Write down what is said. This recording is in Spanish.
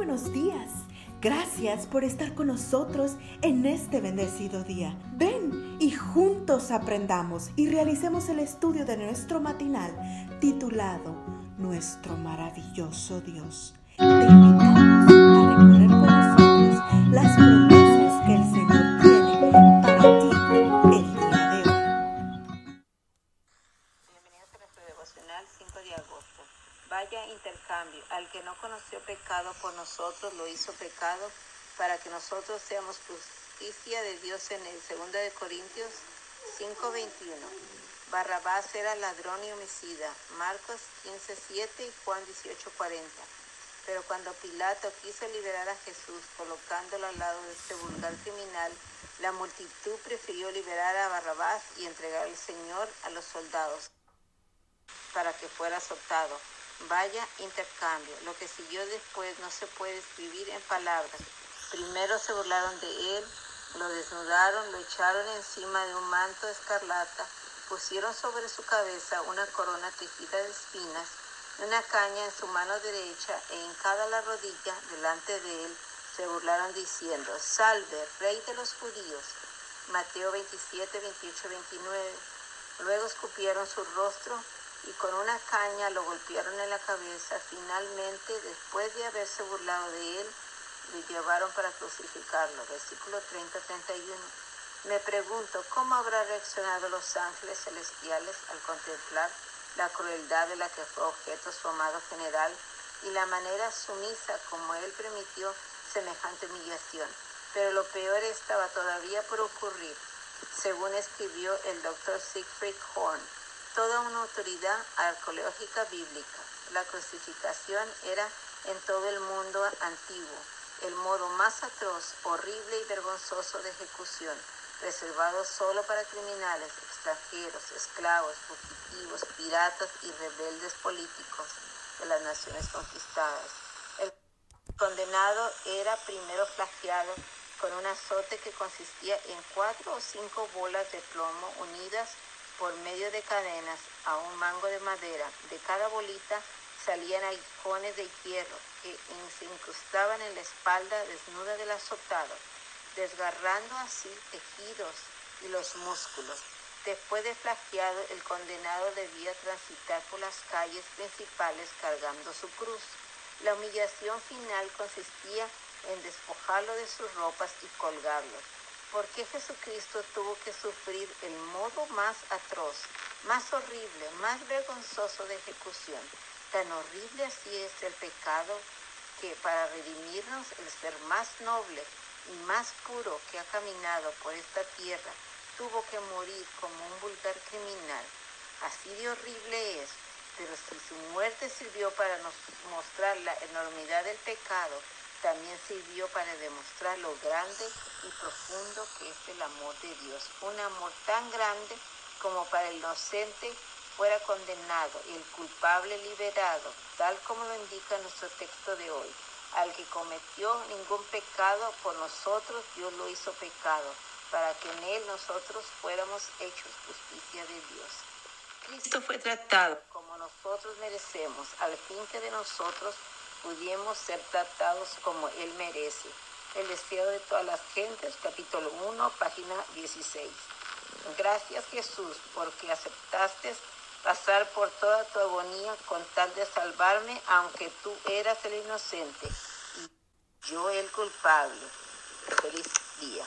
buenos días. Gracias por estar con nosotros en este bendecido día. Ven y juntos aprendamos y realicemos el estudio de nuestro matinal titulado Nuestro maravilloso Dios. Te invitamos a recorrer con nosotros las promesas que el Señor tiene para ti el día de hoy. Bienvenidos a nuestro devocional 5 de agosto. Vaya intercambio. Al que no conoció pecado por nosotros lo hizo pecado para que nosotros seamos justicia de Dios en el 2 de Corintios 5:21. Barrabás era ladrón y homicida. Marcos 15:7 y Juan 18:40. Pero cuando Pilato quiso liberar a Jesús colocándolo al lado de este vulgar criminal, la multitud prefirió liberar a Barrabás y entregar al Señor a los soldados para que fuera azotado. Vaya intercambio. Lo que siguió después no se puede escribir en palabras. Primero se burlaron de él, lo desnudaron, lo echaron encima de un manto escarlata, pusieron sobre su cabeza una corona tejida de espinas, una caña en su mano derecha e hincada la rodilla delante de él, se burlaron diciendo, Salve, rey de los judíos. Mateo 27, 28, 29. Luego escupieron su rostro y con una caña lo golpearon en la cabeza. Finalmente, después de haberse burlado de él, le llevaron para crucificarlo. Versículo 30-31. Me pregunto, ¿cómo habrá reaccionado los ángeles celestiales al contemplar la crueldad de la que fue objeto su amado general y la manera sumisa como él permitió semejante humillación? Pero lo peor estaba todavía por ocurrir, según escribió el doctor Siegfried Horn toda una autoridad arqueológica bíblica. La crucificación era en todo el mundo antiguo el modo más atroz, horrible y vergonzoso de ejecución, reservado solo para criminales, extranjeros, esclavos, fugitivos, piratas y rebeldes políticos de las naciones conquistadas. El condenado era primero flageado con un azote que consistía en cuatro o cinco bolas de plomo unidas por medio de cadenas a un mango de madera. De cada bolita salían aguijones de hierro que se incrustaban en la espalda desnuda del azotado, desgarrando así tejidos y los músculos. Después de flageado, el condenado debía transitar por las calles principales cargando su cruz. La humillación final consistía en despojarlo de sus ropas y colgarlo. ¿Por qué Jesucristo tuvo que sufrir el modo más atroz, más horrible, más vergonzoso de ejecución? Tan horrible así es el pecado que para redimirnos el ser más noble y más puro que ha caminado por esta tierra tuvo que morir como un vulgar criminal. Así de horrible es, pero si su muerte sirvió para nos mostrar la enormidad del pecado, también sirvió para demostrar lo grande y profundo que es el amor de Dios. Un amor tan grande como para el inocente fuera condenado y el culpable liberado, tal como lo indica nuestro texto de hoy. Al que cometió ningún pecado por nosotros, Dios lo hizo pecado, para que en él nosotros fuéramos hechos justicia de Dios. Cristo fue tratado como nosotros merecemos, al fin que de nosotros pudiéramos ser tratados como Él merece. El deseo de todas las gentes, capítulo 1, página 16. Gracias Jesús porque aceptaste pasar por toda tu agonía con tal de salvarme, aunque tú eras el inocente y yo el culpable. Feliz día.